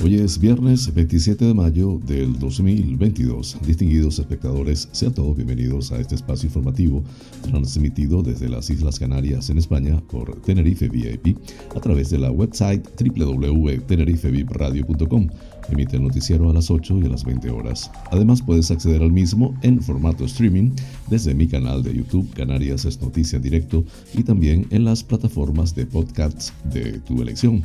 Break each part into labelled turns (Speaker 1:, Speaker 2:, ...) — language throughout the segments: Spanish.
Speaker 1: Hoy es viernes 27 de mayo del 2022. Distinguidos espectadores, sean todos bienvenidos a este espacio informativo transmitido desde las Islas Canarias en España por Tenerife VIP a través de la website www.tenerifevipradio.com. Emite el noticiero a las 8 y a las 20 horas. Además puedes acceder al mismo en formato streaming desde mi canal de YouTube Canarias es Noticia en Directo y también en las plataformas de podcasts de tu elección.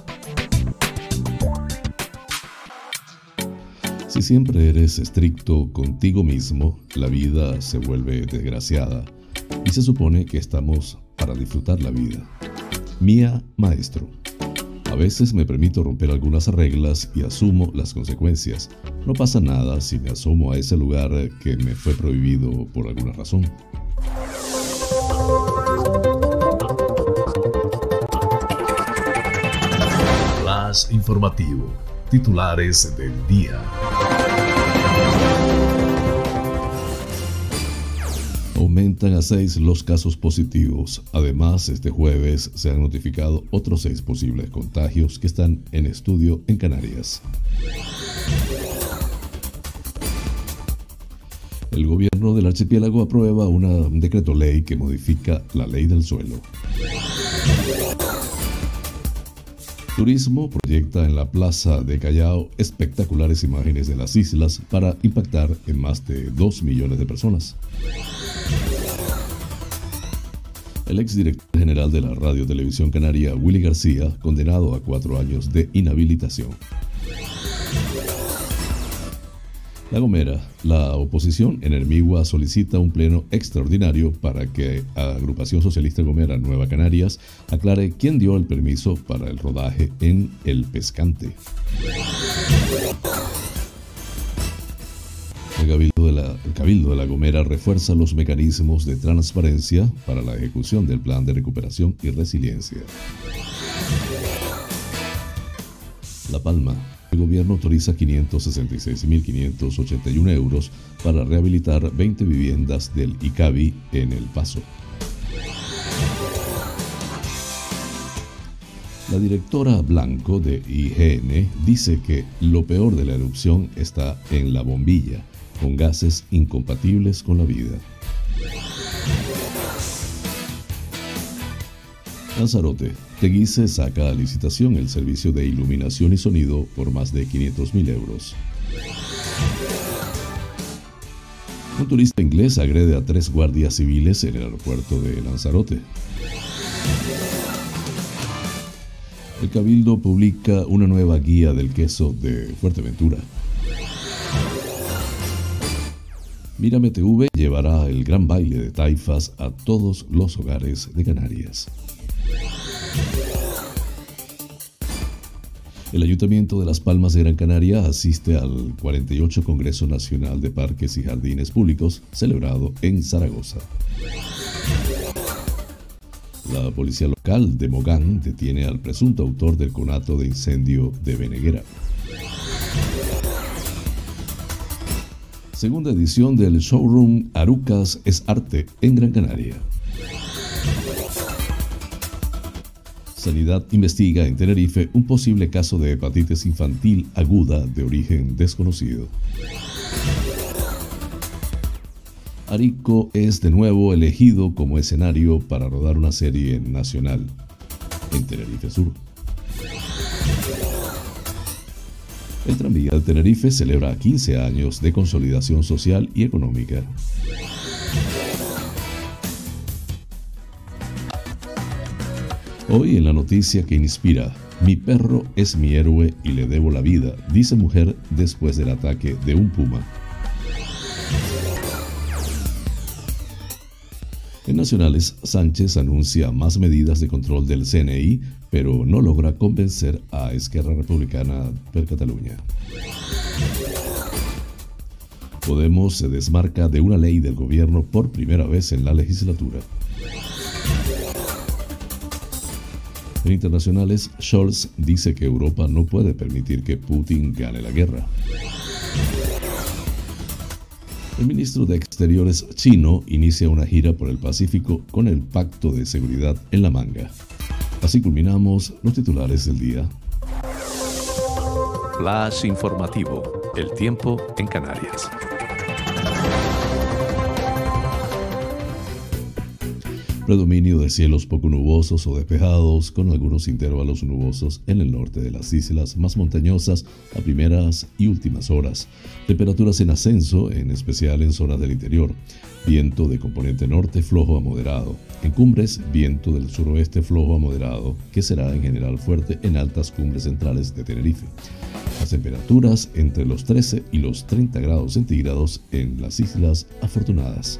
Speaker 1: Si siempre eres estricto contigo mismo, la vida se vuelve desgraciada y se supone que estamos para disfrutar la vida. Mía, maestro. A veces me permito romper algunas reglas y asumo las consecuencias. No pasa nada si me asomo a ese lugar que me fue prohibido por alguna razón. Más informativo. Titulares del día. Aumentan a seis los casos positivos. Además, este jueves se han notificado otros seis posibles contagios que están en estudio en Canarias. El gobierno del archipiélago aprueba un decreto ley que modifica la ley del suelo. Turismo proyecta en la plaza de Callao espectaculares imágenes de las islas para impactar en más de 2 millones de personas. El exdirector general de la Radio Televisión Canaria, Willy García, condenado a cuatro años de inhabilitación. La Gomera, la oposición en Hermigua solicita un pleno extraordinario para que Agrupación Socialista Gomera Nueva Canarias aclare quién dio el permiso para el rodaje en El Pescante. El Cabildo, de la, el Cabildo de la Gomera refuerza los mecanismos de transparencia para la ejecución del Plan de Recuperación y Resiliencia. La Palma, el gobierno autoriza 566.581 euros para rehabilitar 20 viviendas del ICABI en El Paso. La directora Blanco de IGN dice que lo peor de la erupción está en la bombilla, con gases incompatibles con la vida. Lanzarote, Teguise saca a licitación el servicio de iluminación y sonido por más de 500 mil euros. Un turista inglés agrede a tres guardias civiles en el aeropuerto de Lanzarote. El Cabildo publica una nueva guía del queso de Fuerteventura. Mírame TV llevará el gran baile de taifas a todos los hogares de Canarias. El Ayuntamiento de Las Palmas de Gran Canaria asiste al 48 Congreso Nacional de Parques y Jardines Públicos celebrado en Zaragoza. La policía local de Mogán detiene al presunto autor del conato de incendio de Beneguera. Segunda edición del showroom Arucas es Arte en Gran Canaria. Sanidad investiga en Tenerife un posible caso de hepatitis infantil aguda de origen desconocido. Arico es de nuevo elegido como escenario para rodar una serie nacional en Tenerife Sur. El tranvía de Tenerife celebra 15 años de consolidación social y económica. Hoy en la noticia que inspira, mi perro es mi héroe y le debo la vida, dice mujer después del ataque de un puma. En Nacionales, Sánchez anuncia más medidas de control del CNI, pero no logra convencer a Esquerra Republicana per Cataluña. Podemos se desmarca de una ley del gobierno por primera vez en la legislatura. En internacionales, Scholz dice que Europa no puede permitir que Putin gane la guerra. El ministro de Exteriores chino inicia una gira por el Pacífico con el Pacto de Seguridad en la manga. Así culminamos los titulares del día.
Speaker 2: Flash informativo. El tiempo en Canarias.
Speaker 1: Predominio de cielos poco nubosos o despejados, con algunos intervalos nubosos en el norte de las islas más montañosas a primeras y últimas horas. Temperaturas en ascenso, en especial en zonas del interior. Viento de componente norte flojo a moderado. En cumbres, viento del suroeste flojo a moderado, que será en general fuerte en altas cumbres centrales de Tenerife. Las temperaturas entre los 13 y los 30 grados centígrados en las Islas Afortunadas.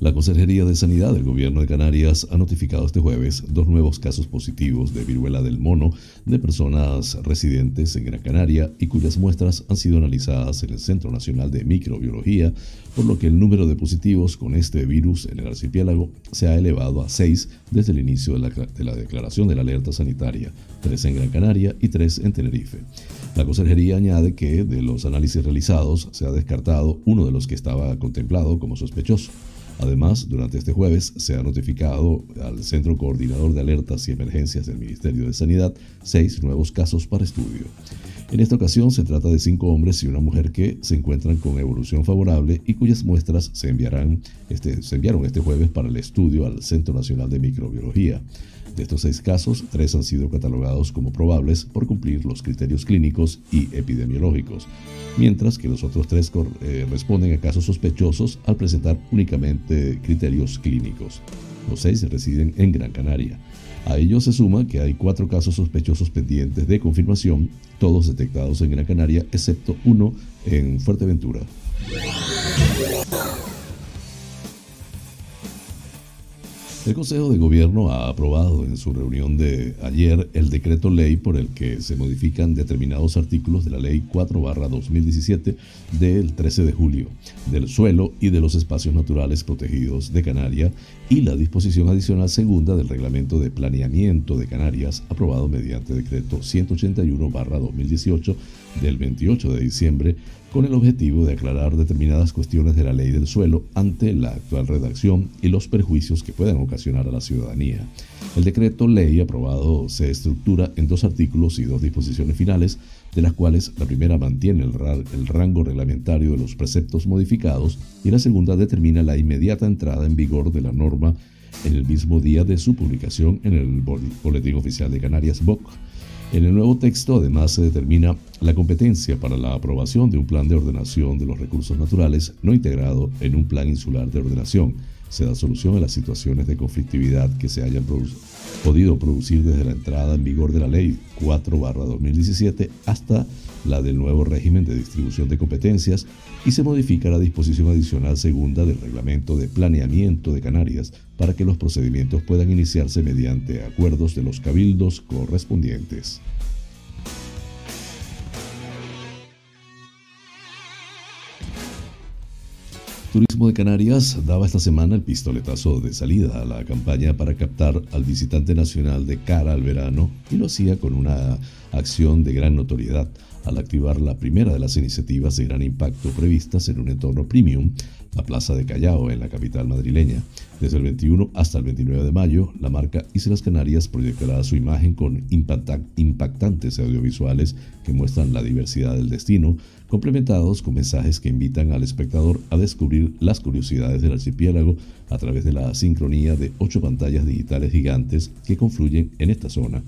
Speaker 1: La Consejería de Sanidad del Gobierno de Canarias ha notificado este jueves dos nuevos casos positivos de viruela del mono de personas residentes en Gran Canaria y cuyas muestras han sido analizadas en el Centro Nacional de Microbiología, por lo que el número de positivos con este virus en el archipiélago se ha elevado a seis desde el inicio de la, de la declaración de la alerta sanitaria, tres en Gran Canaria y tres en Tenerife. La Consejería añade que de los análisis realizados se ha descartado uno de los que estaba contemplado como sospechoso. Además, durante este jueves se ha notificado al Centro Coordinador de Alertas y Emergencias del Ministerio de Sanidad seis nuevos casos para estudio. En esta ocasión se trata de cinco hombres y una mujer que se encuentran con evolución favorable y cuyas muestras se, enviarán este, se enviaron este jueves para el estudio al Centro Nacional de Microbiología. De estos seis casos, tres han sido catalogados como probables por cumplir los criterios clínicos y epidemiológicos, mientras que los otros tres eh, responden a casos sospechosos al presentar únicamente criterios clínicos. Los seis residen en Gran Canaria. A ello se suma que hay cuatro casos sospechosos pendientes de confirmación, todos detectados en Gran Canaria, excepto uno en Fuerteventura. El Consejo de Gobierno ha aprobado en su reunión de ayer el decreto ley por el que se modifican determinados artículos de la Ley 4-2017 del 13 de julio del suelo y de los espacios naturales protegidos de Canarias y la disposición adicional segunda del Reglamento de Planeamiento de Canarias aprobado mediante decreto 181-2018 del 28 de diciembre con el objetivo de aclarar determinadas cuestiones de la ley del suelo ante la actual redacción y los perjuicios que puedan ocasionar a la ciudadanía. El decreto ley aprobado se estructura en dos artículos y dos disposiciones finales, de las cuales la primera mantiene el, rango reglamentario de los preceptos modificados y la segunda determina la inmediata entrada en vigor de la norma en el mismo día de su publicación en el Boletín Oficial de Canarias BOC en el nuevo texto además se determina la competencia para la aprobación de un plan de ordenación de los recursos naturales no integrado en un plan insular de ordenación. Se da solución a las situaciones de conflictividad que se hayan podido producir desde la entrada en vigor de la Ley 4-2017 hasta la del nuevo régimen de distribución de competencias y se modifica la disposición adicional segunda del Reglamento de Planeamiento de Canarias para que los procedimientos puedan iniciarse mediante acuerdos de los cabildos correspondientes. Turismo de Canarias daba esta semana el pistoletazo de salida a la campaña para captar al visitante nacional de cara al verano y lo hacía con una acción de gran notoriedad al activar la primera de las iniciativas de gran impacto previstas en un entorno premium, la Plaza de Callao, en la capital madrileña. Desde el 21 hasta el 29 de mayo, la marca Islas Canarias proyectará su imagen con impactantes audiovisuales que muestran la diversidad del destino, complementados con mensajes que invitan al espectador a descubrir las curiosidades del archipiélago a través de la sincronía de ocho pantallas digitales gigantes que confluyen en esta zona.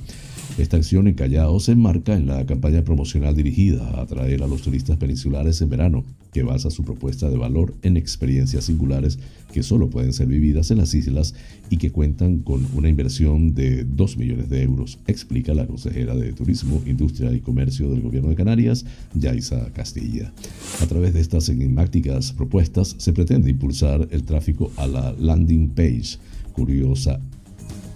Speaker 1: Esta acción en Callao se enmarca en la campaña promocional dirigida a atraer a los turistas peninsulares en verano, que basa su propuesta de valor en experiencias singulares que solo pueden ser vividas en las islas y que cuentan con una inversión de 2 millones de euros, explica la consejera de Turismo, Industria y Comercio del Gobierno de Canarias, Yaisa Castilla. A través de estas enigmáticas propuestas se pretende impulsar el tráfico a la landing page curiosa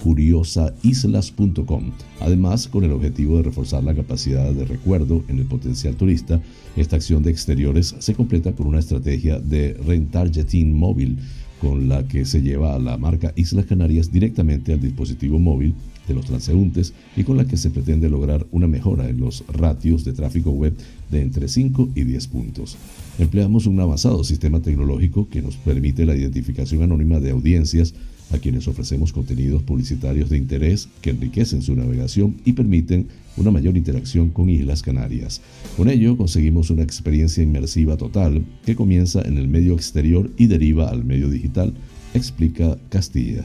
Speaker 1: curiosaislas.com. Además, con el objetivo de reforzar la capacidad de recuerdo en el potencial turista, esta acción de exteriores se completa con una estrategia de retargeting móvil con la que se lleva a la marca Islas Canarias directamente al dispositivo móvil de los transeúntes y con la que se pretende lograr una mejora en los ratios de tráfico web de entre 5 y 10 puntos. Empleamos un avanzado sistema tecnológico que nos permite la identificación anónima de audiencias a quienes ofrecemos contenidos publicitarios de interés que enriquecen su navegación y permiten una mayor interacción con Islas Canarias. Con ello conseguimos una experiencia inmersiva total que comienza en el medio exterior y deriva al medio digital, explica Castilla.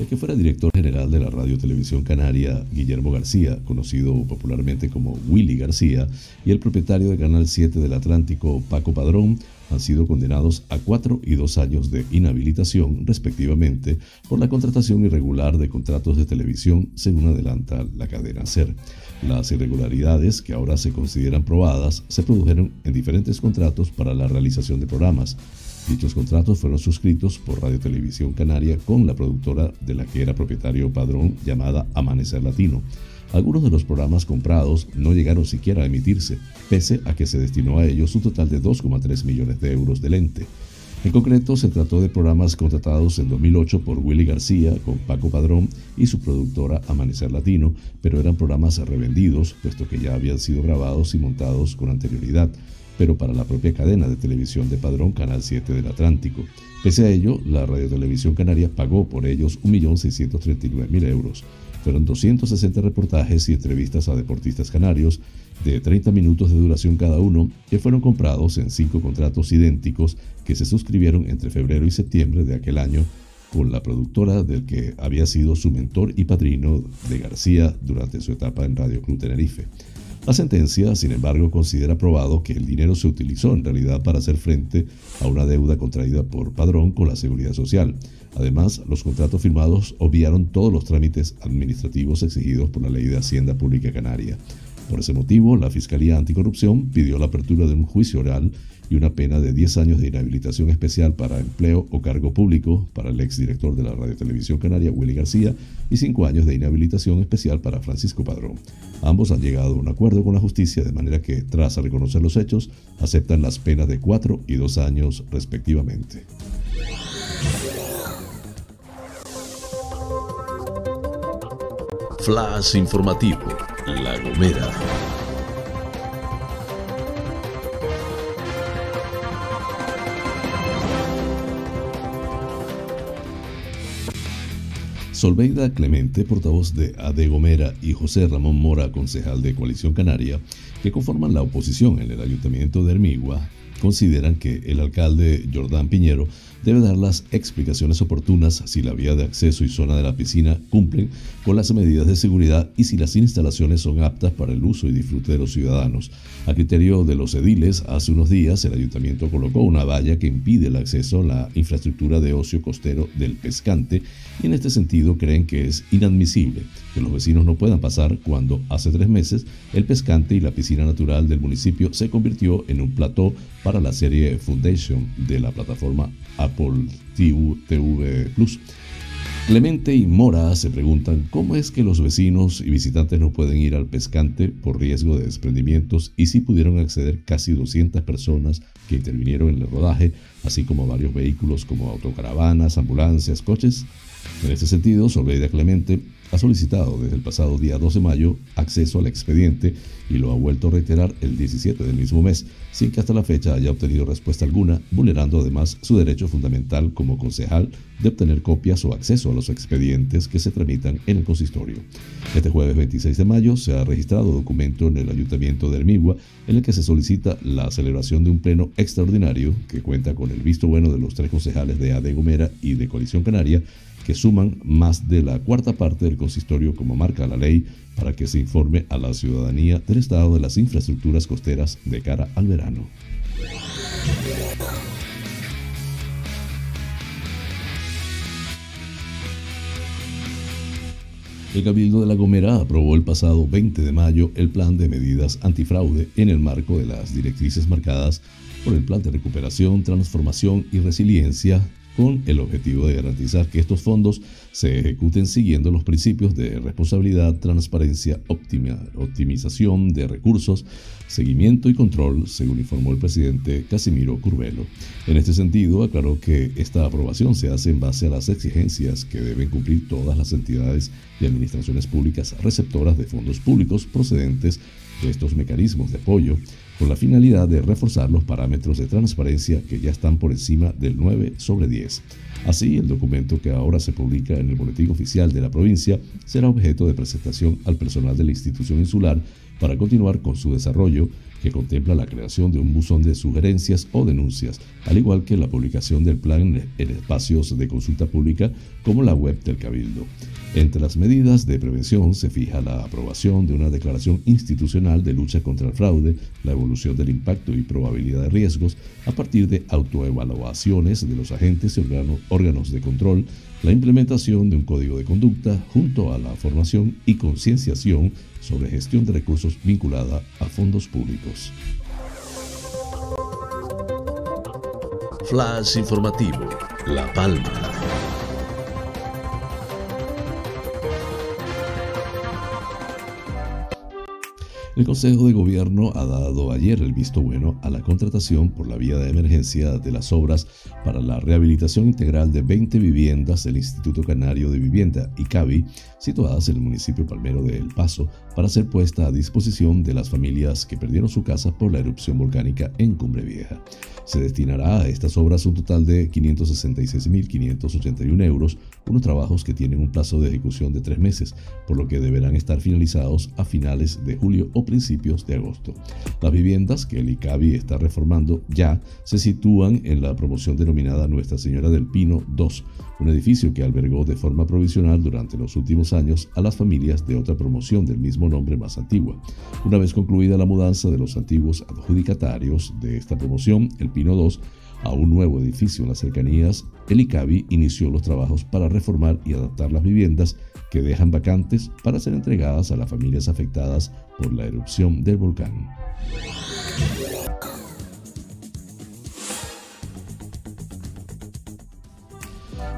Speaker 1: El que fuera director general de la Radio Televisión Canaria, Guillermo García, conocido popularmente como Willy García, y el propietario de Canal 7 del Atlántico, Paco Padrón, han sido condenados a cuatro y dos años de inhabilitación, respectivamente, por la contratación irregular de contratos de televisión, según adelanta la cadena SER. Las irregularidades, que ahora se consideran probadas, se produjeron en diferentes contratos para la realización de programas, Dichos contratos fueron suscritos por Radio Televisión Canaria con la productora de la que era propietario padrón llamada Amanecer Latino. Algunos de los programas comprados no llegaron siquiera a emitirse, pese a que se destinó a ellos un total de 2,3 millones de euros de lente. En concreto, se trató de programas contratados en 2008 por Willy García con Paco Padrón y su productora Amanecer Latino, pero eran programas revendidos, puesto que ya habían sido grabados y montados con anterioridad pero para la propia cadena de televisión de Padrón Canal 7 del Atlántico. Pese a ello, la Radiotelevisión Canaria pagó por ellos 1.639.000 euros. Fueron 260 reportajes y entrevistas a deportistas canarios de 30 minutos de duración cada uno que fueron comprados en cinco contratos idénticos que se suscribieron entre febrero y septiembre de aquel año con la productora del que había sido su mentor y padrino de García durante su etapa en Radio Club Tenerife. La sentencia, sin embargo, considera probado que el dinero se utilizó en realidad para hacer frente a una deuda contraída por Padrón con la Seguridad Social. Además, los contratos firmados obviaron todos los trámites administrativos exigidos por la Ley de Hacienda Pública Canaria. Por ese motivo, la Fiscalía Anticorrupción pidió la apertura de un juicio oral y una pena de 10 años de inhabilitación especial para empleo o cargo público para el exdirector de la Radiotelevisión Canaria, Willy García, y 5 años de inhabilitación especial para Francisco Padrón. Ambos han llegado a un acuerdo con la justicia de manera que, tras reconocer los hechos, aceptan las penas de 4 y 2 años respectivamente.
Speaker 2: Flash informativo, La Gomera.
Speaker 1: Solveida Clemente, portavoz de Ade Gomera, y José Ramón Mora, concejal de Coalición Canaria, que conforman la oposición en el Ayuntamiento de Hermigua, consideran que el alcalde Jordán Piñero debe dar las explicaciones oportunas si la vía de acceso y zona de la piscina cumplen con las medidas de seguridad y si las instalaciones son aptas para el uso y disfrute de los ciudadanos. A criterio de los ediles, hace unos días el ayuntamiento colocó una valla que impide el acceso a la infraestructura de ocio costero del pescante y en este sentido creen que es inadmisible que los vecinos no puedan pasar cuando hace tres meses el pescante y la piscina natural del municipio se convirtió en un plató para la serie Foundation de la plataforma Apple TV Plus. Clemente y Mora se preguntan cómo es que los vecinos y visitantes no pueden ir al pescante por riesgo de desprendimientos y si pudieron acceder casi 200 personas que intervinieron en el rodaje, así como varios vehículos como autocaravanas, ambulancias, coches. En este sentido, Solveida Clemente ha solicitado desde el pasado día 12 de mayo acceso al expediente y lo ha vuelto a reiterar el 17 del mismo mes, sin que hasta la fecha haya obtenido respuesta alguna, vulnerando además su derecho fundamental como concejal de obtener copias o acceso a los expedientes que se tramitan en el consistorio. Este jueves 26 de mayo se ha registrado documento en el Ayuntamiento de Hermigua en el que se solicita la celebración de un pleno extraordinario que cuenta con el visto bueno de los tres concejales de AD Gomera y de Coalición Canaria que suman más de la cuarta parte del consistorio como marca la ley para que se informe a la ciudadanía del estado de las infraestructuras costeras de cara al verano. El Cabildo de La Gomera aprobó el pasado 20 de mayo el plan de medidas antifraude en el marco de las directrices marcadas por el Plan de Recuperación, Transformación y Resiliencia el objetivo de garantizar que estos fondos se ejecuten siguiendo los principios de responsabilidad, transparencia, optimización de recursos, seguimiento y control, según informó el presidente Casimiro Curvelo. En este sentido, aclaró que esta aprobación se hace en base a las exigencias que deben cumplir todas las entidades y administraciones públicas receptoras de fondos públicos procedentes de estos mecanismos de apoyo con la finalidad de reforzar los parámetros de transparencia que ya están por encima del 9 sobre 10. Así, el documento que ahora se publica en el Boletín Oficial de la provincia será objeto de presentación al personal de la institución insular para continuar con su desarrollo, que contempla la creación de un buzón de sugerencias o denuncias, al igual que la publicación del plan en espacios de consulta pública como la web del Cabildo. Entre las medidas de prevención se fija la aprobación de una declaración institucional de lucha contra el fraude, la evolución del impacto y probabilidad de riesgos a partir de autoevaluaciones de los agentes y órganos de control, la implementación de un código de conducta junto a la formación y concienciación sobre gestión de recursos vinculada a fondos públicos.
Speaker 2: Flash informativo, La Palma.
Speaker 1: El Consejo de Gobierno ha dado ayer el visto bueno a la contratación por la vía de emergencia de las obras para la rehabilitación integral de 20 viviendas del Instituto Canario de Vivienda, ICAVI, situadas en el municipio palmero de El Paso, para ser puesta a disposición de las familias que perdieron su casa por la erupción volcánica en Cumbre Vieja. Se destinará a estas obras un total de 566.581 euros, unos trabajos que tienen un plazo de ejecución de tres meses, por lo que deberán estar finalizados a finales de julio o principios de agosto. Las viviendas que el ICABI está reformando ya se sitúan en la promoción denominada Nuestra Señora del Pino 2, un edificio que albergó de forma provisional durante los últimos años a las familias de otra promoción del mismo nombre más antigua. Una vez concluida la mudanza de los antiguos adjudicatarios de esta promoción, el Pino 2, a un nuevo edificio en las cercanías, el ICABI inició los trabajos para reformar y adaptar las viviendas que dejan vacantes para ser entregadas a las familias afectadas por la erupción del volcán.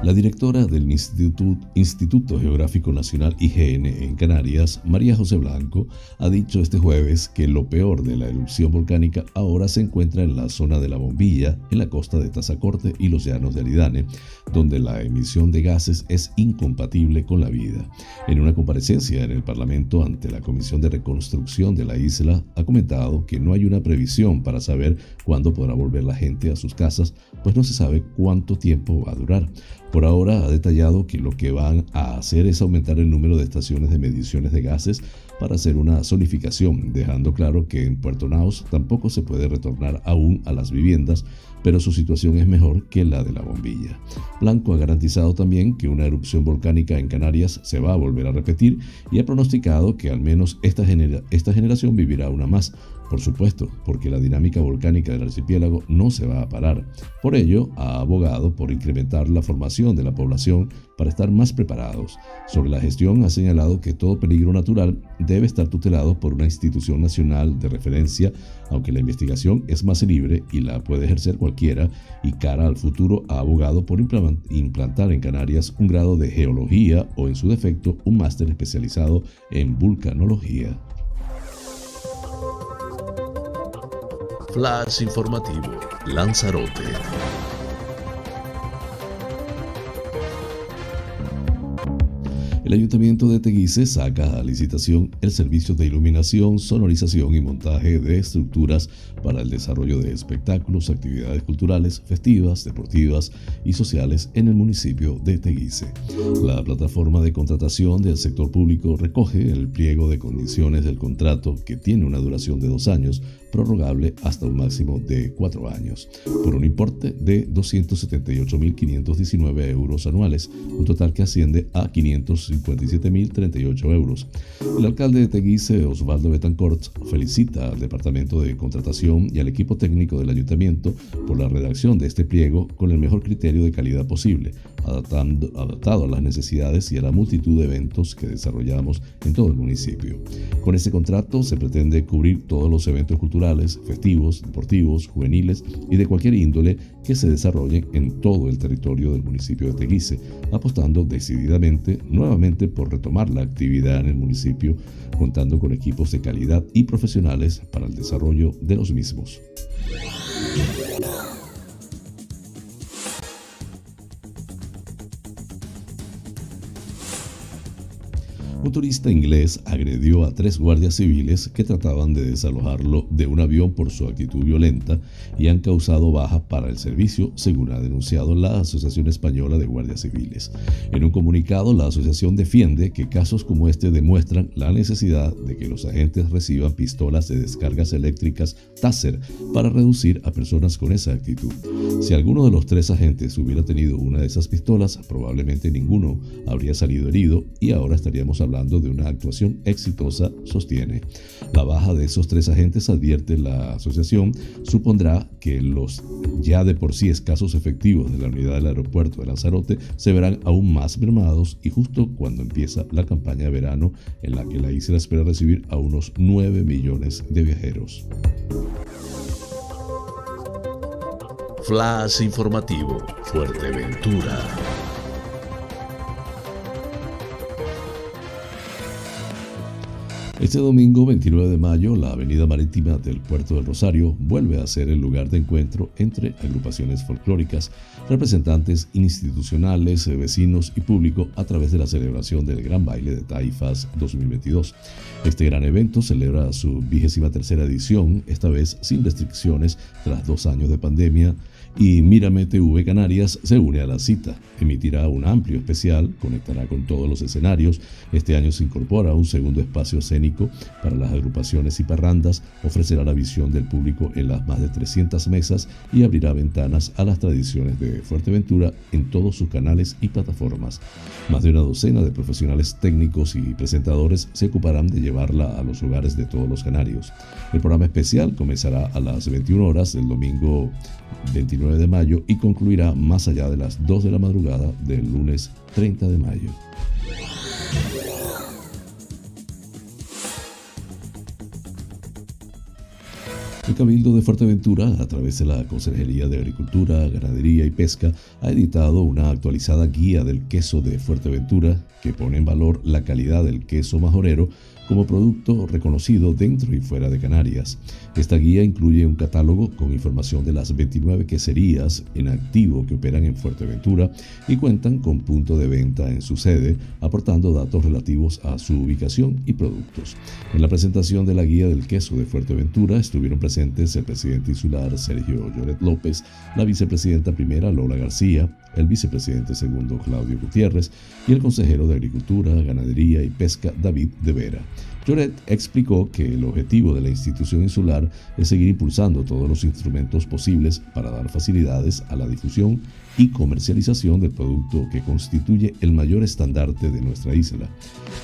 Speaker 1: La directora del Instituto, Geográfico Nacional IGN en Canarias, María José Blanco, ha dicho este jueves que lo peor de la erupción volcánica ahora se encuentra en la zona de la bombilla, en la costa de Tazacorte y los llanos de Aridane, donde la emisión de gases es incompatible con la vida. En una comparecencia en el Parlamento ante la Comisión de Reconstrucción de la isla, ha comentado que no hay una previsión para saber cuándo podrá volver la gente a sus casas, pues no se sabe cuánto tiempo va a durar. Por ahora ha detallado que lo que van a hacer es aumentar el número de estaciones de mediciones de gases para hacer una zonificación, dejando claro que en Puerto Naos tampoco se puede retornar aún a las viviendas, pero su situación es mejor que la de la bombilla. Blanco ha garantizado también que una erupción volcánica en Canarias se va a volver a repetir y ha pronosticado que al menos esta, generación vivirá una más, por supuesto, porque la dinámica volcánica del archipiélago no se va a parar. Por ello, ha abogado por incrementar la formación de la población para estar más preparados. Sobre la gestión, ha señalado que todo peligro natural debe estar tutelado por una institución nacional de referencia, aunque la investigación es más libre y la puede ejercer cualquiera, y cara al futuro ha abogado por implantar en Canarias un grado de geología o, en su defecto, un máster especializado en vulcanología.
Speaker 2: Flash informativo, Lanzarote.
Speaker 1: El Ayuntamiento de Teguise saca a licitación el servicio de iluminación, sonorización y montaje de estructuras para el desarrollo de espectáculos, actividades culturales, festivas, deportivas y sociales en el municipio de Teguise. La plataforma de contratación del sector público recoge el pliego de condiciones del contrato que tiene una duración de dos años prorrogable hasta un máximo de cuatro años, por un importe de 278.519 euros anuales, un total que asciende a 557.038 euros. El alcalde de Teguise, Osvaldo Betancourt, felicita al Departamento de Contratación y al equipo técnico del ayuntamiento por la redacción de este pliego con el mejor criterio de calidad posible, adaptando, adaptado a las necesidades y a la multitud de eventos que desarrollamos en todo el municipio. Con este contrato se pretende cubrir todos los eventos culturales festivos, deportivos, juveniles y de cualquier índole que se desarrollen en todo el territorio del municipio de Teguise, apostando decididamente nuevamente por retomar la actividad en el municipio, contando con equipos de calidad y profesionales para el desarrollo de los mismos. Un turista inglés agredió a tres guardias civiles que trataban de desalojarlo de un avión por su actitud violenta y han causado bajas para el servicio, según ha denunciado la Asociación Española de Guardias Civiles. En un comunicado, la asociación defiende que casos como este demuestran la necesidad de que los agentes reciban pistolas de descargas eléctricas Taser para reducir a personas con esa actitud. Si alguno de los tres agentes hubiera tenido una de esas pistolas, probablemente ninguno habría salido herido y ahora estaríamos hablando hablando de una actuación exitosa, sostiene. La baja de esos tres agentes, advierte la asociación, supondrá que los ya de por sí escasos efectivos de la unidad del aeropuerto de Lanzarote se verán aún más mermados y justo cuando empieza la campaña de verano en la que la isla espera recibir a unos 9 millones de viajeros.
Speaker 2: Flash informativo, Fuerteventura.
Speaker 1: Este domingo 29 de mayo, la avenida marítima del puerto del Rosario vuelve a ser el lugar de encuentro entre agrupaciones folclóricas, representantes institucionales, vecinos y público a través de la celebración del Gran Baile de Taifas 2022. Este gran evento celebra su vigésima tercera edición, esta vez sin restricciones tras dos años de pandemia y Mírame TV Canarias se une a la cita. Emitirá un amplio especial, conectará con todos los escenarios. Este año se incorpora un segundo espacio escénico para las agrupaciones y parrandas, ofrecerá la visión del público en las más de 300 mesas y abrirá ventanas a las tradiciones de Fuerteventura en todos sus canales y plataformas. Más de una docena de profesionales técnicos y presentadores se ocuparán de llevarla a los hogares de todos los canarios. El programa especial comenzará a las 21 horas del domingo 29 de mayo y concluirá más allá de las 2 de la madrugada del lunes 30 de mayo. El Cabildo de Fuerteventura, a través de la Consejería de Agricultura, Ganadería y Pesca, ha editado una actualizada guía del queso de Fuerteventura que pone en valor la calidad del queso majorero como producto reconocido dentro y fuera de Canarias. Esta guía incluye un catálogo con información de las 29 queserías en activo que operan en Fuerteventura y cuentan con punto de venta en su sede, aportando datos relativos a su ubicación y productos. En la presentación de la guía del queso de Fuerteventura estuvieron presentes el presidente insular Sergio Lloret López, la vicepresidenta primera Lola García, el vicepresidente segundo Claudio Gutiérrez y el consejero de Agricultura, Ganadería y Pesca David de Vera. Lloret explicó que el objetivo de la institución insular es seguir impulsando todos los instrumentos posibles para dar facilidades a la difusión y comercialización del producto que constituye el mayor estandarte de nuestra isla.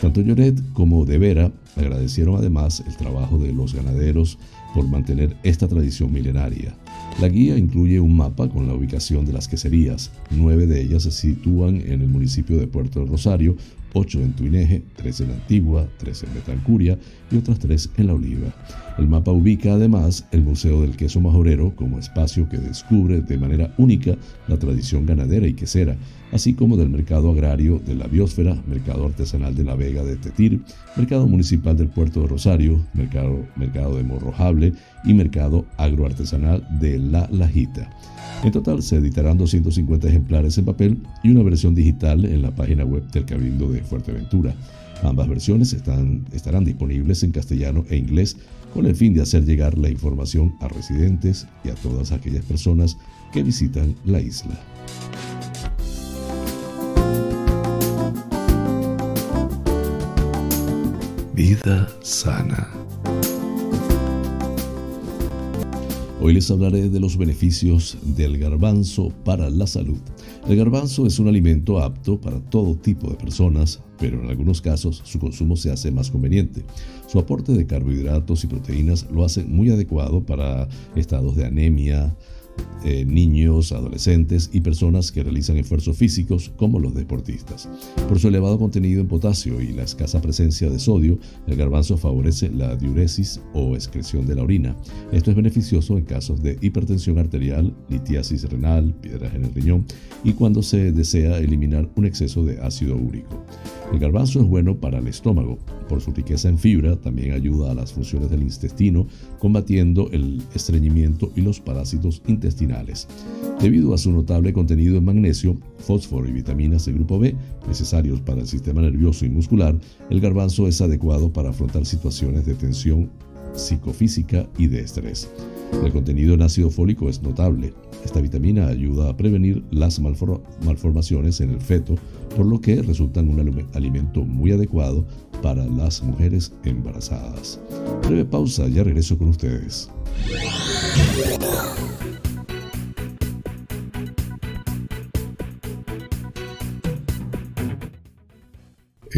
Speaker 1: Tanto Lloret como De Vera agradecieron además el trabajo de los ganaderos por mantener esta tradición milenaria. La guía incluye un mapa con la ubicación de las queserías. Nueve de ellas se sitúan en el municipio de Puerto del Rosario, ocho en Tuineje, tres en Antigua, tres en Betancuria y otras tres en La Oliva. El mapa ubica además el Museo del Queso Majorero como espacio que descubre de manera única la tradición ganadera y quesera, así como del mercado agrario de la biosfera, mercado artesanal de la Vega de Tetir, mercado municipal del puerto de Rosario, mercado, de Morrojable y mercado agroartesanal de La Lajita. En total se editarán 250 ejemplares en papel y una versión digital en la página web del Cabildo de Fuerteventura. Ambas versiones estarán disponibles en castellano e inglés con el fin de hacer llegar la información a residentes y a todas aquellas personas que visitan la isla.
Speaker 2: Vida sana.
Speaker 1: Hoy les hablaré de los beneficios del garbanzo para la salud. El garbanzo es un alimento apto para todo tipo de personas, pero en algunos casos su consumo se hace más conveniente. Su aporte de carbohidratos y proteínas lo hace muy adecuado para estados de anemia, eh, niños, adolescentes y personas que realizan esfuerzos físicos como los deportistas. Por su elevado contenido en potasio y la escasa presencia de sodio, el garbanzo favorece la diuresis o excreción de la orina. Esto es beneficioso en casos de hipertensión arterial, litiasis renal, piedras en el riñón y cuando se desea eliminar un exceso de ácido úrico. El garbanzo es bueno para el estómago. Por su riqueza en fibra, también ayuda a las funciones del intestino, combatiendo el estreñimiento y los parásitos intestinales. Debido a su notable contenido en magnesio, fósforo y vitaminas del grupo B, necesarios para el sistema nervioso y muscular, el garbanzo es adecuado para afrontar situaciones de tensión psicofísica y de estrés. El contenido en ácido fólico es notable. Esta vitamina ayuda a prevenir las malformaciones en el feto, por lo que resulta un alimento muy adecuado para las mujeres embarazadas. Breve pausa, ya regreso con ustedes.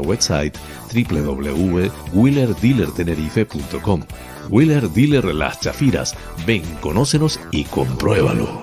Speaker 2: website www.wheelerdealertenerife.com. Wheeler Dealer Las Chafiras. Ven, conócenos y compruébalo.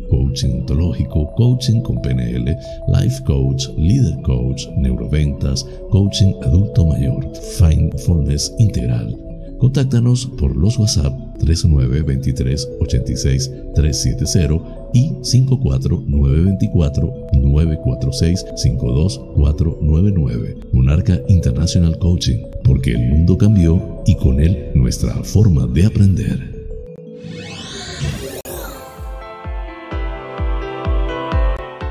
Speaker 1: coaching ontológico, coaching con PNL, life coach, leader coach, neuroventas, coaching adulto mayor, mindfulness integral. Contáctanos por los WhatsApp 3923 86 370 y 54924 946 52499. Monarca International Coaching, porque el mundo cambió y con él nuestra forma de aprender.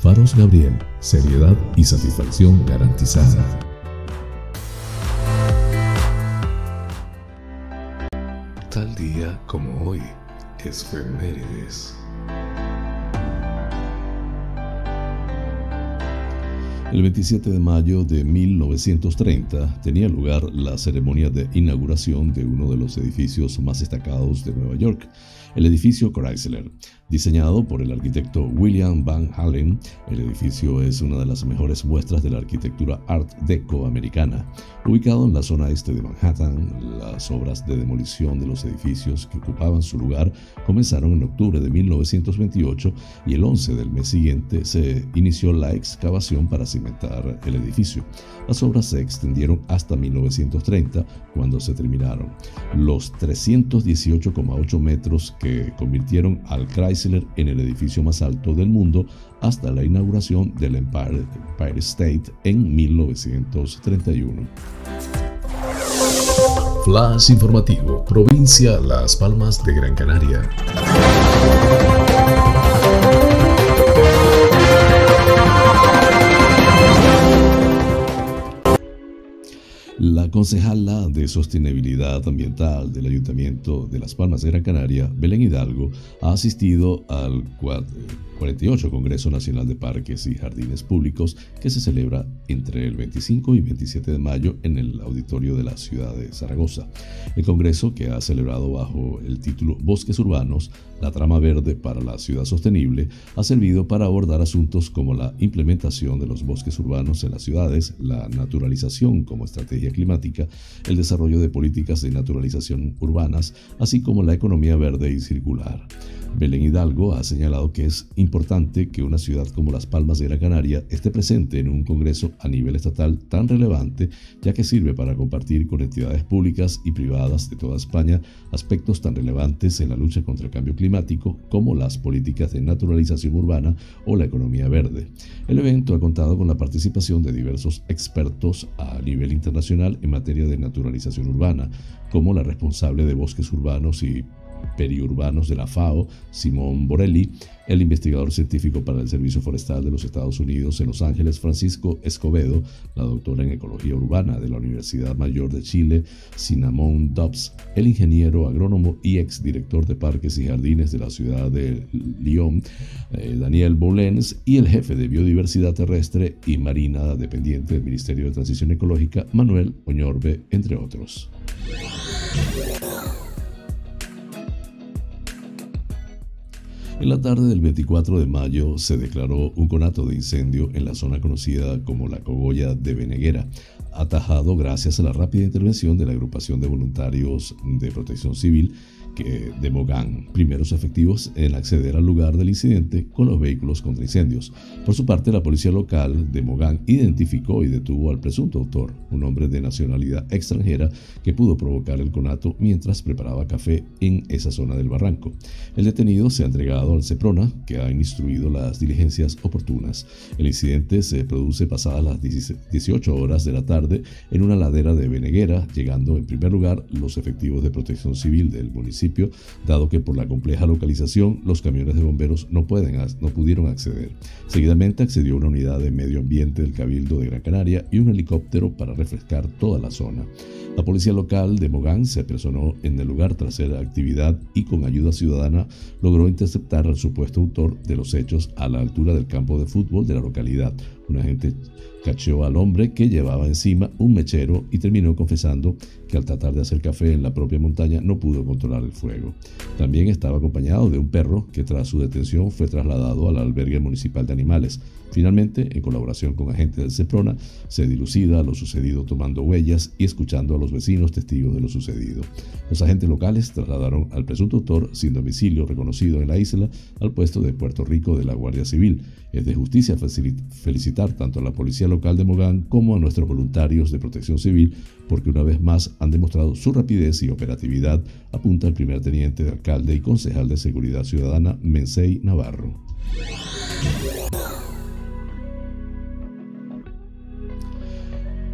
Speaker 2: Faros Gabriel, seriedad y satisfacción garantizada. Tal día como hoy, es Femérides.
Speaker 1: El 27 de mayo de 1930 tenía lugar la ceremonia de inauguración de uno de los edificios más destacados de Nueva York, el edificio Chrysler. Diseñado por el arquitecto William Van Halen, el edificio es una de las mejores muestras de la arquitectura Art Deco americana. Ubicado en la zona este de Manhattan, las obras de demolición de los edificios que ocupaban su lugar comenzaron en octubre de 1928 y el 11 del mes siguiente se inició la excavación para cimentar el edificio. Las obras se extendieron hasta 1930, cuando se terminaron. Los 318,8 metros que convirtieron al Chrysler en el edificio más alto del mundo hasta la inauguración del Empire, Empire State en 1931.
Speaker 2: Flash informativo, provincia Las Palmas de Gran Canaria.
Speaker 1: La concejala de Sostenibilidad Ambiental del Ayuntamiento de Las Palmas de Gran Canaria, Belén Hidalgo, ha asistido al 48 Congreso Nacional de Parques y Jardines Públicos que se celebra entre el 25 y 27 de mayo en el auditorio de la ciudad de Zaragoza. El Congreso, que ha celebrado bajo el título Bosques Urbanos, la trama verde para la ciudad sostenible, ha servido para abordar asuntos como la implementación de los bosques urbanos en las ciudades, la naturalización como estrategia climática, el desarrollo de políticas de naturalización urbanas, así como la economía verde y circular. Belén Hidalgo ha señalado que es importante que una ciudad como Las Palmas de Gran Canaria esté presente en un congreso a nivel estatal tan relevante, ya que sirve para compartir con entidades públicas y privadas de toda España aspectos tan relevantes en la lucha contra el cambio climático como las políticas de naturalización urbana o la economía verde. El evento ha contado con la participación de diversos expertos a nivel internacional en materia de naturalización urbana, como la responsable de bosques urbanos y periurbanos de la FAO, Simón Borelli, el investigador científico para el Servicio Forestal de los Estados Unidos en Los Ángeles, Francisco Escobedo, la doctora en Ecología Urbana de la Universidad Mayor de Chile, Cinnamon Dobbs, el ingeniero agrónomo y exdirector de Parques y Jardines de la ciudad de Lyon, eh, Daniel Boulens, y el jefe de Biodiversidad Terrestre y Marina dependiente del Ministerio de Transición Ecológica, Manuel Oñorbe, entre otros. En la tarde del 24 de mayo se declaró un conato de incendio en la zona conocida como la Cogolla de Beneguera, atajado gracias a la rápida intervención de la agrupación de voluntarios de protección civil de Mogán, primeros efectivos en acceder al lugar del incidente con los vehículos contra incendios. Por su parte, la policía local de Mogán identificó y detuvo al presunto autor, un hombre de nacionalidad extranjera que pudo provocar el conato mientras preparaba café en esa zona del barranco. El detenido se ha entregado al CEPRONA, que ha instruido las diligencias oportunas. El incidente se produce pasadas las 18 horas de la tarde en una ladera de Beneguera, llegando en primer lugar los efectivos de protección civil del municipio dado que por la compleja localización los camiones de bomberos no, pueden, no pudieron acceder. Seguidamente accedió una unidad de medio ambiente del Cabildo de Gran Canaria y un helicóptero para refrescar toda la zona. La policía local de Mogán se personó en el lugar tras hacer actividad y con ayuda ciudadana logró interceptar al supuesto autor de los hechos a la altura del campo de fútbol de la localidad. Un agente cacheó al hombre que llevaba encima un mechero y terminó confesando que al tratar de hacer café en la propia montaña no pudo controlar el fuego. También estaba acompañado de un perro que tras su detención fue trasladado al albergue municipal de animales. Finalmente, en colaboración con agentes del CEPRONA, se dilucida lo sucedido tomando huellas y escuchando a los vecinos testigos de lo sucedido. Los agentes locales trasladaron al presunto autor sin domicilio reconocido en la isla al puesto de Puerto Rico de la Guardia Civil. Es de justicia felicitar tanto a la policía local de Mogán como a nuestros voluntarios de protección civil, porque una vez más han demostrado su rapidez y operatividad, apunta el primer teniente de alcalde y concejal de Seguridad Ciudadana, Mensei Navarro.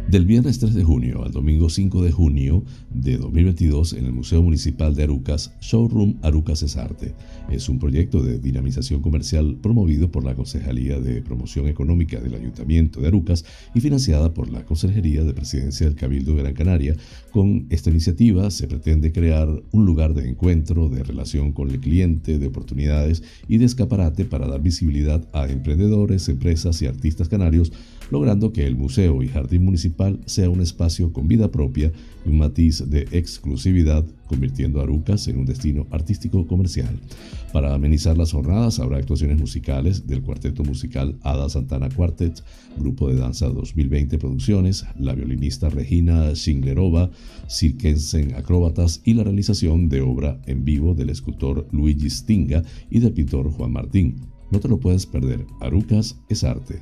Speaker 1: Del viernes 3 de junio al domingo 5 de junio de 2022 en el Museo Municipal de Arucas, Showroom Arucas es Arte. Es un proyecto de dinamización comercial promovido por la Concejalía de Promoción Económica del Ayuntamiento de Arucas y financiada por la Consejería de Presidencia del Cabildo de Gran Canaria. Con esta iniciativa se pretende crear un lugar de encuentro, de relación con el cliente, de oportunidades y de escaparate para dar visibilidad a emprendedores, empresas y artistas canarios logrando que el museo y jardín municipal sea un espacio con vida propia y un matiz de exclusividad, convirtiendo a Arucas en un destino artístico comercial. Para amenizar las jornadas habrá actuaciones musicales del cuarteto musical Ada Santana Quartet, Grupo de Danza 2020 Producciones, la violinista Regina Schinglerova, Circensen Acróbatas y la realización de obra en vivo del escultor Luigi Stinga y del pintor Juan Martín. No te lo puedes perder, Arucas es arte.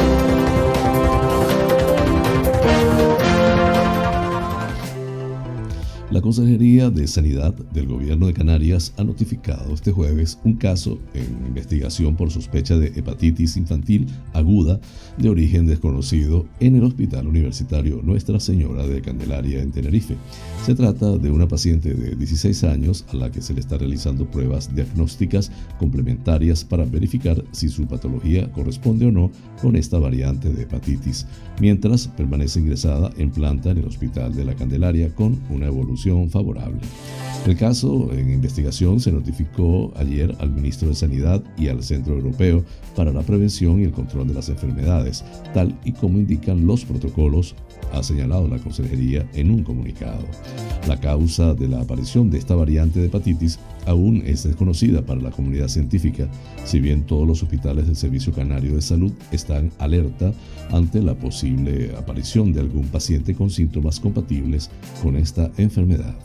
Speaker 1: La Consejería de Sanidad del Gobierno de Canarias ha notificado este jueves un caso en investigación por sospecha de hepatitis infantil aguda de origen desconocido en el Hospital Universitario Nuestra Señora de Candelaria en Tenerife. Se trata de una paciente de 16 años a la que se le está realizando pruebas diagnósticas complementarias para verificar si su patología corresponde o no con esta variante de hepatitis, mientras permanece ingresada en planta en el Hospital de la Candelaria con una evolución favorable. El caso en investigación se notificó ayer al ministro de Sanidad y al Centro Europeo para la Prevención y el Control de las Enfermedades, tal y como indican los protocolos, ha señalado la Consejería en un comunicado. La causa de la aparición de esta variante de hepatitis aún es desconocida para la comunidad científica, si bien todos los hospitales del Servicio Canario de Salud están alerta ante la posible aparición de algún paciente con síntomas compatibles con esta enfermedad.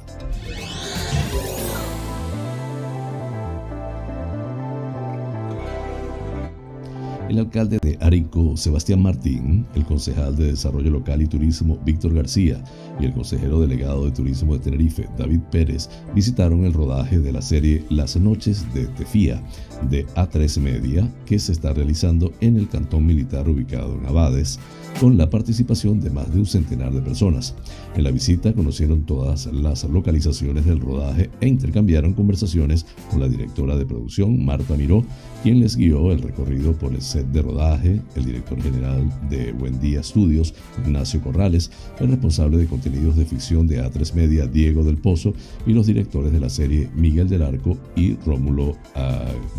Speaker 1: El alcalde de Arico, Sebastián Martín, el concejal de Desarrollo Local y Turismo, Víctor García, y el consejero delegado de Turismo de Tenerife, David Pérez, visitaron el rodaje de la serie Las Noches de Tefía de A3 Media, que se está realizando en el cantón militar ubicado en Abades, con la participación de más de un centenar de personas. En la visita conocieron todas las localizaciones del rodaje e intercambiaron conversaciones con la directora de producción, Marta Miró, quien les guió el recorrido por el set de rodaje, el director general de Buen Día Studios, Ignacio Corrales, el responsable de contenidos de ficción de A3 Media, Diego del Pozo, y los directores de la serie Miguel del Arco y Rómulo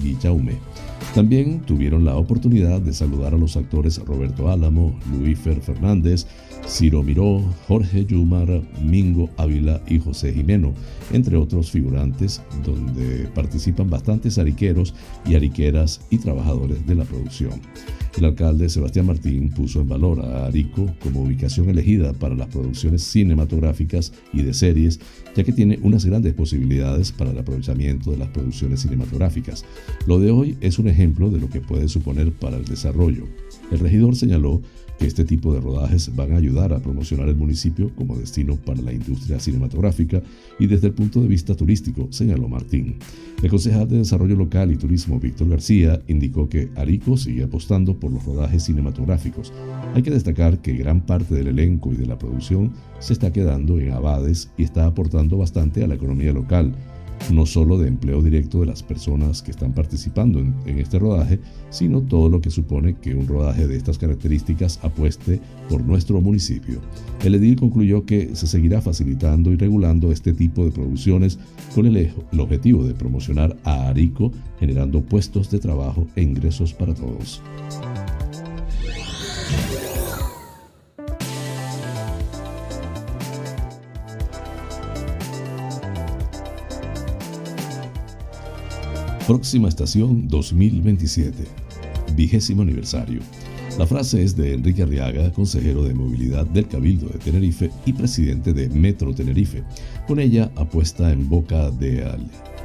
Speaker 1: Guillaume. También tuvieron la oportunidad de saludar a los actores Roberto Álamo, Luífer Fernández, Ciro Miró, Jorge Yumar, Mingo Ávila y José Jimeno, entre otros figurantes, donde participan bastantes ariqueros y ariqueras y trabajadores de la producción. El alcalde Sebastián Martín puso en valor a Arico como ubicación elegida para las producciones cinematográficas y de series, ya que tiene unas grandes posibilidades para el aprovechamiento de las producciones cinematográficas. Lo de hoy es un ejemplo de lo que puede suponer para el desarrollo. El regidor señaló que este tipo de rodajes van a ayudar a promocionar el municipio como destino para la industria cinematográfica y desde el punto de vista turístico, señaló Martín. El concejal de Desarrollo Local y Turismo, Víctor García, indicó que Arico sigue apostando por los rodajes cinematográficos. Hay que destacar que gran parte del elenco y de la producción se está quedando en Abades y está aportando bastante a la economía local no solo de empleo directo de las personas que están participando en, este rodaje, sino todo lo que supone que un rodaje de estas características apueste por nuestro municipio. El edil concluyó que se seguirá facilitando y regulando este tipo de producciones con el, el objetivo de promocionar a Arico, generando puestos de trabajo e ingresos para todos. Próxima estación 2027. Vigésimo aniversario. La frase es de Enrique Arriaga, consejero de movilidad del Cabildo de Tenerife y presidente de Metro Tenerife. Con ella apuesta en boca de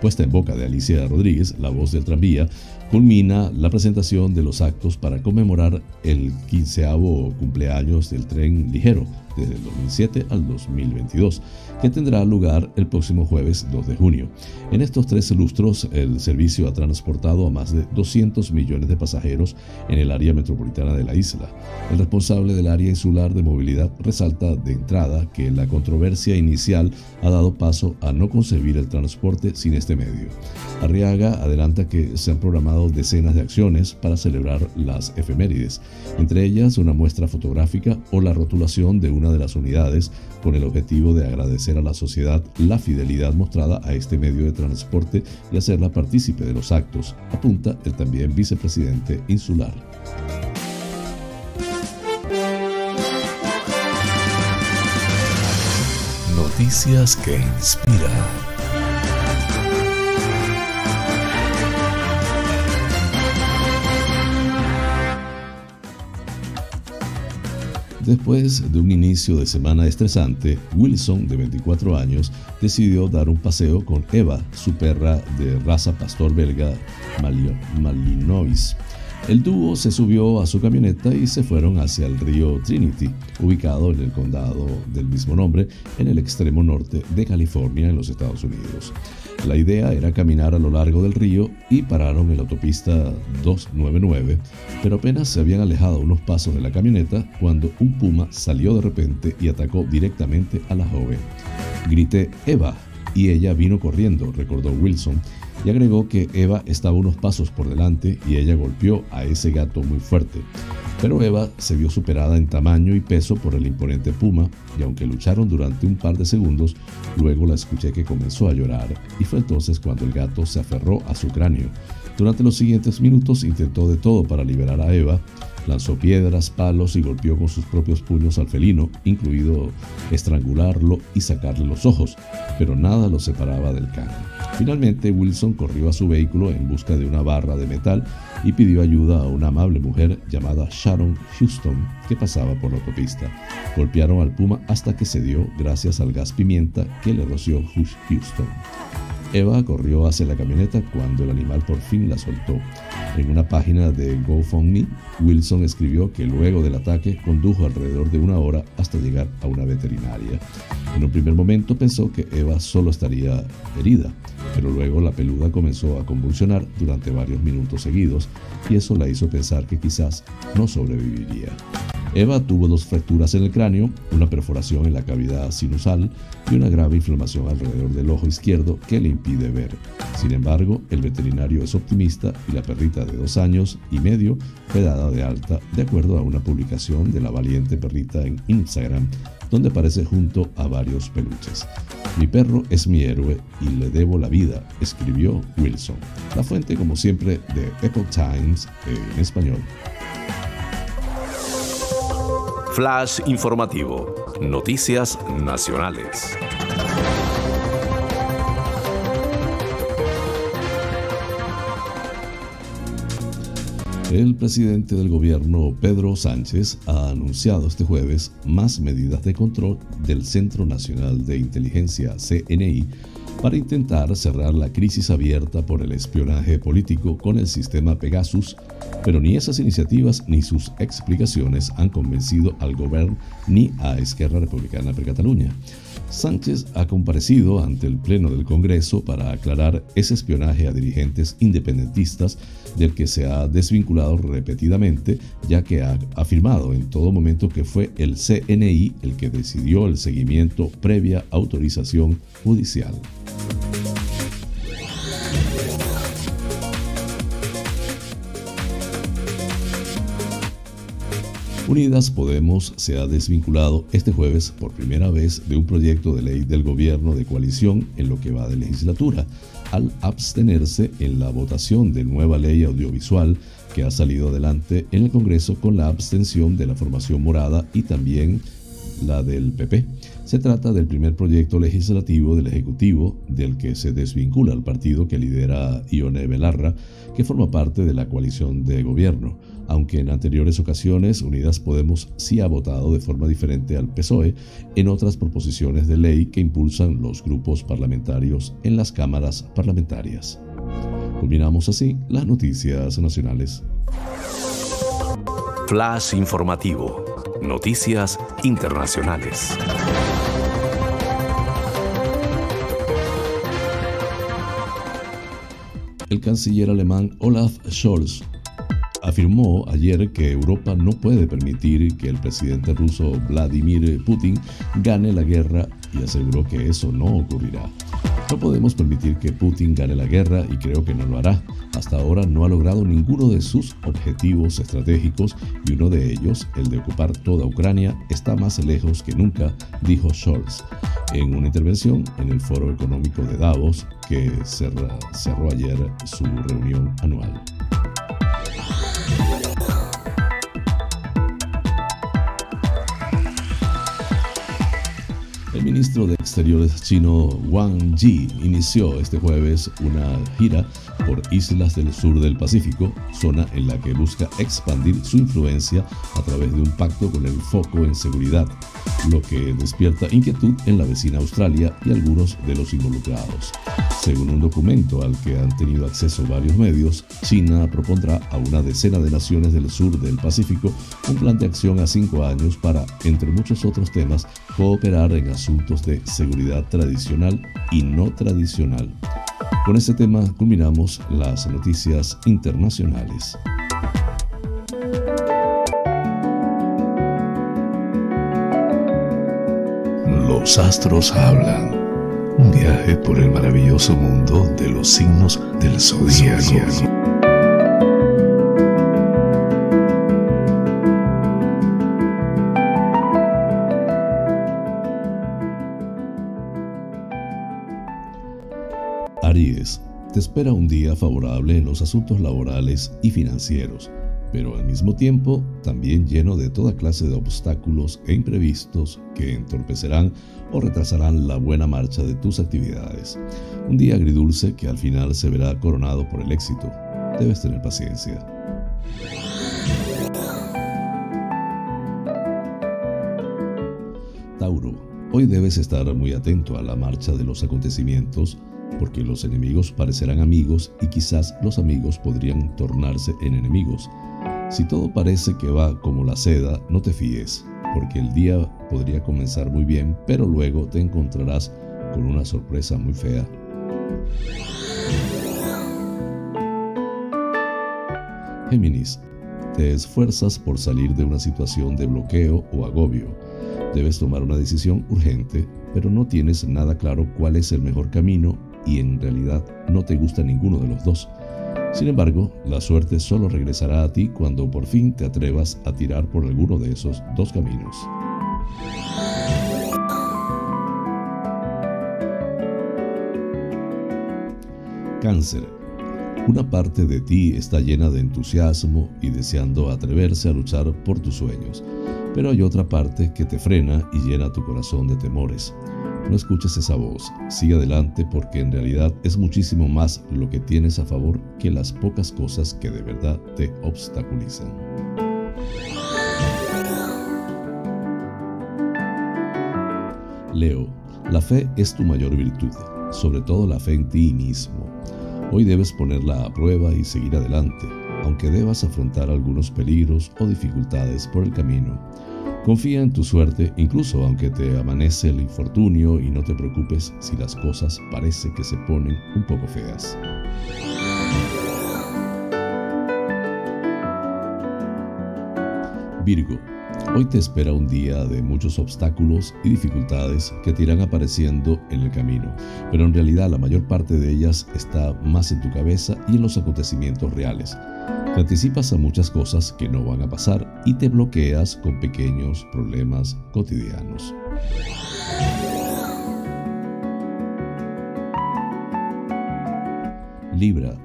Speaker 1: puesta en boca de Alicia Rodríguez, la voz del tranvía, culmina la presentación de los actos para conmemorar el quinceavo cumpleaños del tren ligero desde el 2007 al 2022, que tendrá lugar el próximo jueves 2 de junio. En estos tres lustros, el servicio ha transportado a más de 200 millones de pasajeros en el área metropolitana de la isla. El responsable del área insular de movilidad resalta de entrada que la controversia inicial ha dado paso a no concebir el transporte sin este medio. Arriaga adelanta que se han programado decenas de acciones para celebrar las efemérides, entre ellas una muestra fotográfica o la rotulación de una de las unidades con el objetivo de agradecer a la sociedad la fidelidad mostrada a este medio de transporte y hacerla partícipe de los actos, apunta el también vicepresidente insular.
Speaker 2: Noticias que inspiran.
Speaker 1: Después de un inicio de semana estresante, Wilson, de 24 años, decidió dar un paseo con Eva, su perra de raza pastor belga Malinois. El dúo se subió a su camioneta y se fueron hacia el río Trinity, ubicado en el condado del mismo nombre, en el extremo norte de California, en los Estados Unidos. La idea era caminar a lo largo del río y pararon en la autopista 299, pero apenas se habían alejado unos pasos de la camioneta cuando un puma salió de repente y atacó directamente a la joven. Grité Eva y ella vino corriendo, recordó Wilson, y agregó que Eva estaba unos pasos por delante y ella golpeó a ese gato muy fuerte. Pero Eva se vio superada en tamaño y peso por el imponente puma y aunque lucharon durante un par de segundos, luego la escuché que comenzó a llorar y fue entonces cuando el gato se aferró a su cráneo. Durante los siguientes minutos intentó de todo para liberar a Eva, lanzó piedras, palos y golpeó con sus propios puños al felino, incluido estrangularlo y sacarle los ojos, pero nada lo separaba del can. Finalmente, Wilson corrió a su vehículo en busca de una barra de metal y pidió ayuda a una amable mujer llamada Sharon Houston que pasaba por la autopista. Golpearon al puma hasta que cedió gracias al gas pimienta que le roció Houston. Eva corrió hacia la camioneta cuando el animal por fin la soltó. En una página de GoFundMe, Wilson escribió que luego del ataque condujo alrededor de una hora hasta llegar a una veterinaria. En un primer momento pensó que Eva solo estaría herida, pero luego la peluda comenzó a convulsionar durante varios minutos seguidos y eso la hizo pensar que quizás no sobreviviría. Eva tuvo dos fracturas en el cráneo, una perforación en la cavidad sinusal y una grave inflamación alrededor del ojo izquierdo que le impide ver. Sin embargo, el veterinario es optimista y la perrita de dos años y medio fue dada de alta de acuerdo a una publicación de la valiente perrita en Instagram, donde aparece junto a varios peluches. Mi perro es mi héroe y le debo la vida, escribió Wilson. La fuente, como siempre, de Epoch Times en español.
Speaker 2: Flash informativo. Noticias nacionales.
Speaker 1: El presidente del gobierno, Pedro Sánchez, ha anunciado este jueves más medidas de control del Centro Nacional de Inteligencia, CNI, para intentar cerrar la crisis abierta por el espionaje político con el sistema Pegasus, pero ni esas iniciativas ni sus explicaciones han convencido al gobierno ni a Esquerra Republicana per Cataluña. Sánchez ha comparecido ante el Pleno del Congreso para aclarar ese espionaje a dirigentes independentistas del que se ha desvinculado repetidamente, ya que ha afirmado en todo momento que fue el CNI el que decidió el seguimiento previa autorización judicial. Unidas Podemos se ha desvinculado este jueves por primera vez de un proyecto de ley del gobierno de coalición en lo que va de legislatura, al abstenerse en la votación de nueva ley audiovisual que ha salido adelante en el Congreso con la abstención de la formación morada y también la del PP. Se trata del primer proyecto legislativo del Ejecutivo del que se desvincula al partido que lidera Ione Belarra, que forma parte de la coalición de gobierno, aunque en anteriores ocasiones Unidas Podemos sí ha votado de forma diferente al PSOE en otras proposiciones de ley que impulsan los grupos parlamentarios en las cámaras parlamentarias. Culminamos así las noticias nacionales.
Speaker 2: Flash informativo. Noticias internacionales.
Speaker 1: El canciller alemán Olaf Scholz afirmó ayer que Europa no puede permitir que el presidente ruso Vladimir Putin gane la guerra y aseguró que eso no ocurrirá. No podemos permitir que Putin gane la guerra y creo que no lo hará. Hasta ahora no ha logrado ninguno de sus objetivos estratégicos y uno de ellos, el de ocupar toda Ucrania, está más lejos que nunca, dijo Scholz en una intervención en el Foro Económico de Davos que cerró ayer su reunión anual. El ministro de Exteriores chino Wang Yi inició este jueves una gira por islas del sur del Pacífico, zona en la que busca expandir su influencia a través de un pacto con el foco en seguridad, lo que despierta inquietud en la vecina Australia y algunos de los involucrados. Según un documento al que han tenido acceso varios medios, China propondrá a una decena de naciones del sur del Pacífico un plan de acción a cinco años para, entre muchos otros temas, cooperar en asuntos de seguridad tradicional y no tradicional. Con este tema culminamos las noticias internacionales.
Speaker 2: Los astros hablan. Un viaje por el maravilloso mundo de los signos del zodiaco.
Speaker 1: Aries, te espera un día favorable en los asuntos laborales y financieros, pero al mismo tiempo también lleno de toda clase de obstáculos e imprevistos que entorpecerán o retrasarán la buena marcha de tus actividades. Un día agridulce que al final se verá coronado por el éxito. Debes tener paciencia. Tauro, hoy debes estar muy atento a la marcha de los acontecimientos porque los enemigos parecerán amigos y quizás los amigos podrían tornarse en enemigos. Si todo parece que va como la seda, no te fíes, porque el día podría comenzar muy bien, pero luego te encontrarás con una sorpresa muy fea. Géminis, te esfuerzas por salir de una situación de bloqueo o agobio. Debes tomar una decisión urgente, pero no tienes nada claro cuál es el mejor camino y en realidad no te gusta ninguno de los dos. Sin embargo, la suerte solo regresará a ti cuando por fin te atrevas a tirar por alguno de esos dos caminos. Cáncer. Una parte de ti está llena de entusiasmo y deseando atreverse a luchar por tus sueños, pero hay otra parte que te frena y llena tu corazón de temores. No escuches esa voz, sigue adelante porque en realidad es muchísimo más lo que tienes a favor que las pocas cosas que de verdad te obstaculizan. Leo, la fe es tu mayor virtud, sobre todo la fe en ti mismo. Hoy debes ponerla a prueba y seguir adelante, aunque debas afrontar algunos peligros o dificultades por el camino. Confía en tu suerte, incluso aunque te amanece el infortunio y no te preocupes si las cosas parece que se ponen un poco feas. Virgo, hoy te espera un día de muchos obstáculos y dificultades que te irán apareciendo en el camino, pero en realidad la mayor parte de ellas está más en tu cabeza y en los acontecimientos reales. Te anticipas a muchas cosas que no van a pasar y te bloqueas con pequeños problemas cotidianos. Libra,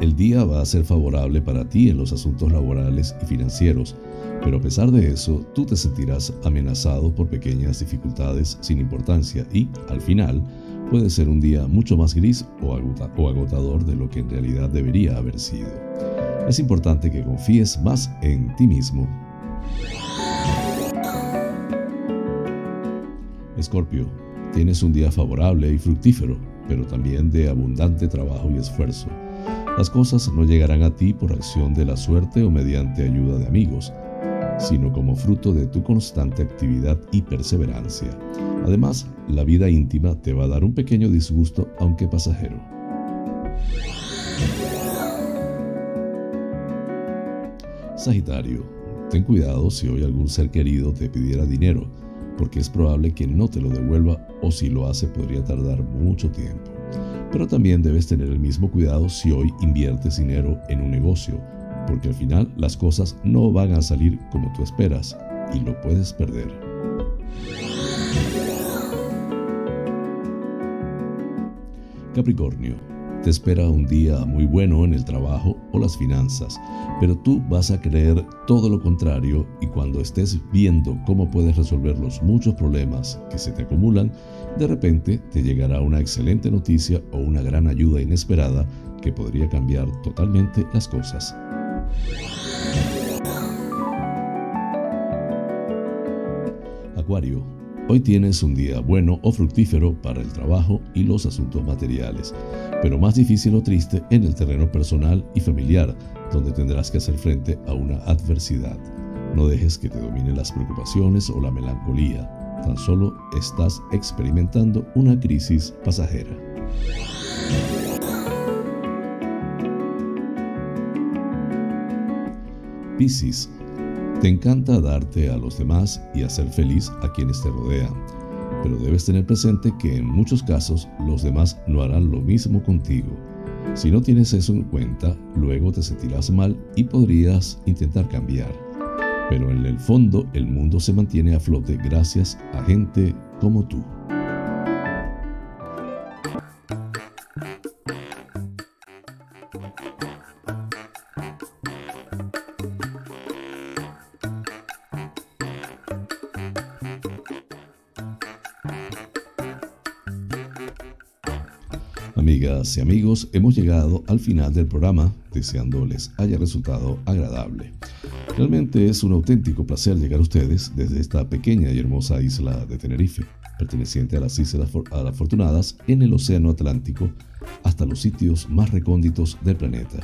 Speaker 1: El día va a ser favorable para ti en los asuntos laborales y financieros, pero a pesar de eso, tú te sentirás amenazado por pequeñas dificultades sin importancia y, al final, puede ser un día mucho más gris o agotador de lo que en realidad debería haber sido. Es importante que confíes más en ti mismo. Escorpio, tienes un día favorable y fructífero, pero también de abundante trabajo y esfuerzo. Las cosas no llegarán a ti por acción de la suerte o mediante ayuda de amigos, sino como fruto de tu constante actividad y perseverancia. Además, la vida íntima te va a dar un pequeño disgusto, aunque pasajero. Sagitario, ten cuidado si hoy algún ser querido te pidiera dinero, porque es probable que no te lo devuelva o si lo hace podría tardar mucho tiempo. Pero también debes tener el mismo cuidado si hoy inviertes dinero en un negocio, porque al final las cosas no van a salir como tú esperas y lo puedes perder. Capricornio, te espera un día muy bueno en el trabajo o las finanzas, pero tú vas a creer todo lo contrario y cuando estés viendo cómo puedes resolver los muchos problemas que se te acumulan, de repente te llegará una excelente noticia o una gran ayuda inesperada que podría cambiar totalmente las cosas. Acuario, hoy tienes un día bueno o fructífero para el trabajo y los asuntos materiales, pero más difícil o triste en el terreno personal y familiar, donde tendrás que hacer frente a una adversidad. No dejes que te dominen las preocupaciones o la melancolía, tan solo estás experimentando una crisis pasajera. Piscis, te encanta darte a los demás y hacer feliz a quienes te rodean, pero debes tener presente que en muchos casos los demás no harán lo mismo contigo. Si no tienes eso en cuenta, luego te sentirás mal y podrías intentar cambiar. Pero en el fondo el mundo se mantiene a flote gracias a gente como tú. Amigas y amigos, hemos llegado al final del programa, deseando les haya resultado agradable. Realmente es un auténtico placer llegar a ustedes desde esta pequeña y hermosa isla de Tenerife, perteneciente a las Islas Afortunadas en el Océano Atlántico, hasta los sitios más recónditos del planeta.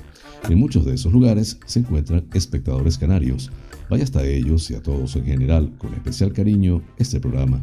Speaker 1: En muchos de esos lugares se encuentran espectadores canarios. Vaya hasta ellos y a todos en general, con especial cariño, este programa.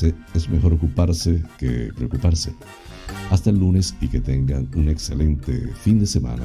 Speaker 1: es mejor ocuparse que preocuparse. Hasta el lunes y que tengan un excelente fin de semana.